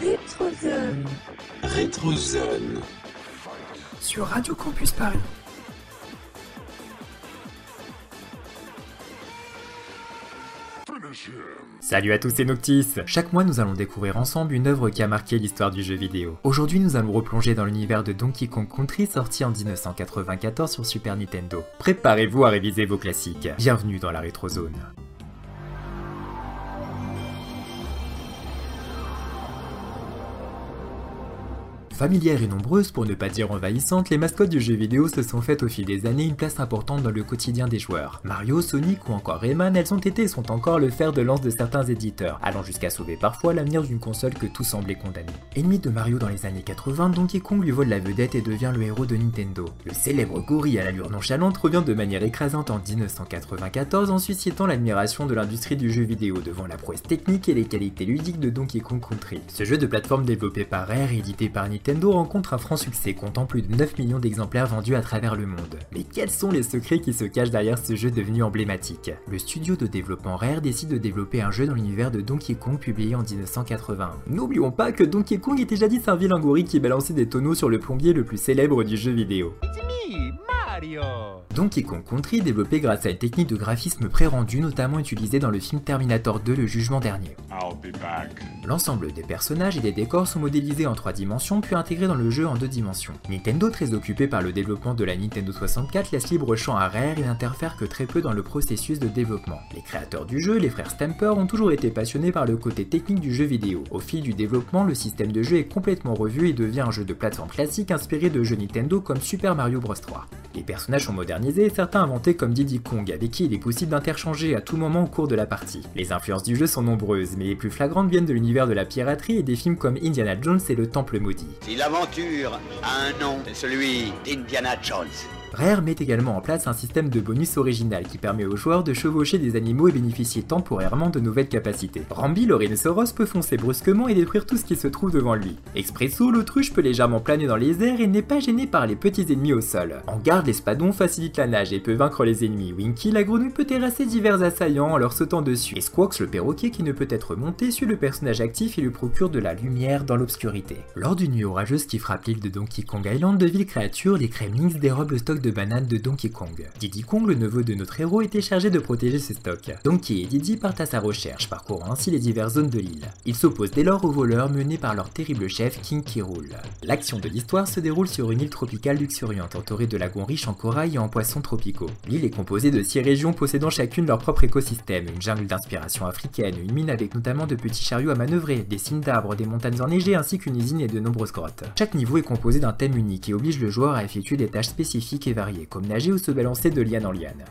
Rétrozone. Rétrozone. Sur Radio Campus Paris. Salut à tous c'est Noctis Chaque mois nous allons découvrir ensemble une œuvre qui a marqué l'histoire du jeu vidéo. Aujourd'hui nous allons replonger dans l'univers de Donkey Kong Country sorti en 1994 sur Super Nintendo. Préparez-vous à réviser vos classiques. Bienvenue dans la rétrozone. Familières et nombreuses, pour ne pas dire envahissantes, les mascottes du jeu vidéo se sont faites au fil des années une place importante dans le quotidien des joueurs. Mario, Sonic ou encore Rayman, elles ont été et sont encore le fer de lance de certains éditeurs, allant jusqu'à sauver parfois l'avenir d'une console que tout semblait condamner. Ennemi de Mario dans les années 80, Donkey Kong lui vole la vedette et devient le héros de Nintendo. Le célèbre gorille à l'allure nonchalante revient de manière écrasante en 1994 en suscitant l'admiration de l'industrie du jeu vidéo devant la prouesse technique et les qualités ludiques de Donkey Kong Country. Ce jeu de plateforme développé par Rare et édité par Nintendo Nintendo rencontre un franc succès, comptant plus de 9 millions d'exemplaires vendus à travers le monde. Mais quels sont les secrets qui se cachent derrière ce jeu devenu emblématique? Le studio de développement Rare décide de développer un jeu dans l'univers de Donkey Kong publié en 1981. N'oublions pas que Donkey Kong était jadis un vilain gorille qui balançait des tonneaux sur le plombier le plus célèbre du jeu vidéo. Donkey Kong Country développé grâce à une technique de graphisme pré-rendu notamment utilisée dans le film Terminator 2 le jugement dernier. L'ensemble des personnages et des décors sont modélisés en 3 dimensions puis intégrés dans le jeu en 2 dimensions. Nintendo très occupé par le développement de la Nintendo 64 laisse libre champ à Rare et n'interfère que très peu dans le processus de développement. Les créateurs du jeu, les frères Stamper, ont toujours été passionnés par le côté technique du jeu vidéo. Au fil du développement, le système de jeu est complètement revu et devient un jeu de plateforme classique inspiré de jeux Nintendo comme Super Mario Bros 3. Les personnages sont modernisés certains inventés comme Diddy Kong avec qui il est possible d'interchanger à tout moment au cours de la partie. Les influences du jeu sont nombreuses, mais les plus flagrantes viennent de l'univers de la piraterie et des films comme Indiana Jones et le Temple Maudit. Si l'aventure a un nom, c'est celui d'Indiana Jones. Rare met également en place un système de bonus original qui permet aux joueurs de chevaucher des animaux et bénéficier temporairement de nouvelles capacités. Rambi, le rhinocéros, peut foncer brusquement et détruire tout ce qui se trouve devant lui. Expresso, l'autruche peut légèrement planer dans les airs et n'est pas gêné par les petits ennemis au sol. En garde, l'espadon facilite la nage et peut vaincre les ennemis. Winky, la grenouille, peut terrasser divers assaillants en leur sautant dessus. Et Squawks, le perroquet qui ne peut être monté, suit le personnage actif et lui procure de la lumière dans l'obscurité. Lors d'une nuit orageuse qui frappe l'île de Donkey Kong Island, de villes créatures, les Kremlings dérobent le stock de bananes de Donkey Kong. Diddy Kong, le neveu de notre héros, était chargé de protéger ce stock. Donkey et Diddy partent à sa recherche, parcourant ainsi les diverses zones de l'île. Ils s'opposent dès lors aux voleurs menés par leur terrible chef King K. Rool. L'action de l'histoire se déroule sur une île tropicale luxuriante entourée de lagons riches en corail et en poissons tropicaux. L'île est composée de 6 régions possédant chacune leur propre écosystème, une jungle d'inspiration africaine, une mine avec notamment de petits chariots à manœuvrer, des cimes d'arbres, des montagnes enneigées ainsi qu'une usine et de nombreuses grottes. Chaque niveau est composé d'un thème unique et oblige le joueur à effectuer des tâches spécifiques et comme nager ou se balancer de liane en liane.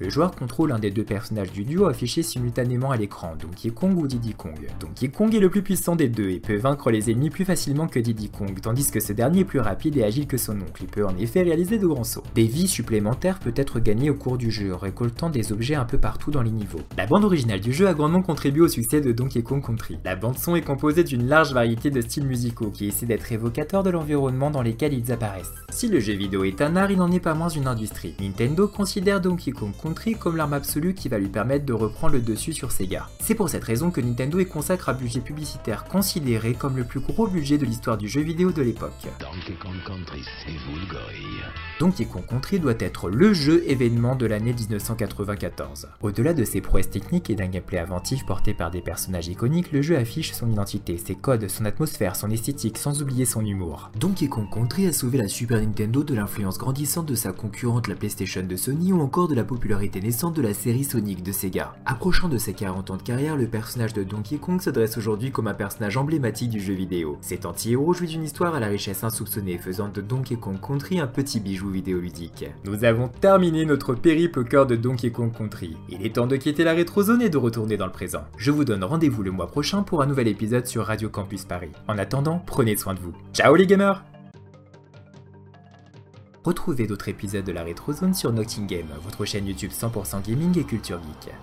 Le joueur contrôle un des deux personnages du duo affichés simultanément à l'écran, Donkey Kong ou Diddy Kong. Donkey Kong est le plus puissant des deux et peut vaincre les ennemis plus facilement que Diddy Kong, tandis que ce dernier est plus rapide et agile que son oncle, il peut en effet réaliser de grands sauts. Des vies supplémentaires peuvent être gagnées au cours du jeu, récoltant des objets un peu partout dans les niveaux. La bande originale du jeu a grandement contribué au succès de Donkey Kong Country. La bande son est composée d'une large variété de styles musicaux qui essaient d'être évocateurs de l'environnement dans lequel ils apparaissent. Si le jeu vidéo est un art, il n'en est pas moins une industrie. Nintendo considère Donkey Kong Country comme l'arme absolue qui va lui permettre de reprendre le dessus sur Sega. C'est pour cette raison que Nintendo y consacre un budget publicitaire considéré comme le plus gros budget de l'histoire du jeu vidéo de l'époque. Donkey Kong Country, c'est vous le gorille. Donkey Kong Country doit être le jeu événement de l'année 1994. Au-delà de ses prouesses techniques et d'un gameplay inventif porté par des personnages iconiques, le jeu affiche son identité, ses codes, son atmosphère, son esthétique, sans oublier son humour. Donkey Kong Country a sauvé la Super Nintendo de l'influence grandissante de sa concurrente la PlayStation de Sony ou encore de la popularité naissante de la série Sonic de Sega. Approchant de ses 40 ans de carrière, le personnage de Donkey Kong se dresse aujourd'hui comme un personnage emblématique du jeu vidéo. Cet anti-héros jouit d'une histoire à la richesse insoupçonnée, faisant de Donkey Kong Country un petit bijou vidéoludique. Nous avons terminé notre périple au cœur de Donkey Kong Country. Il est temps de quitter la rétrozone et de retourner dans le présent. Je vous donne rendez-vous le mois prochain pour un nouvel épisode sur Radio Campus Paris. En attendant, prenez soin de vous. Ciao les gamers Retrouvez d'autres épisodes de la Rétrozone sur Noctingame, votre chaîne YouTube 100% gaming et culture geek.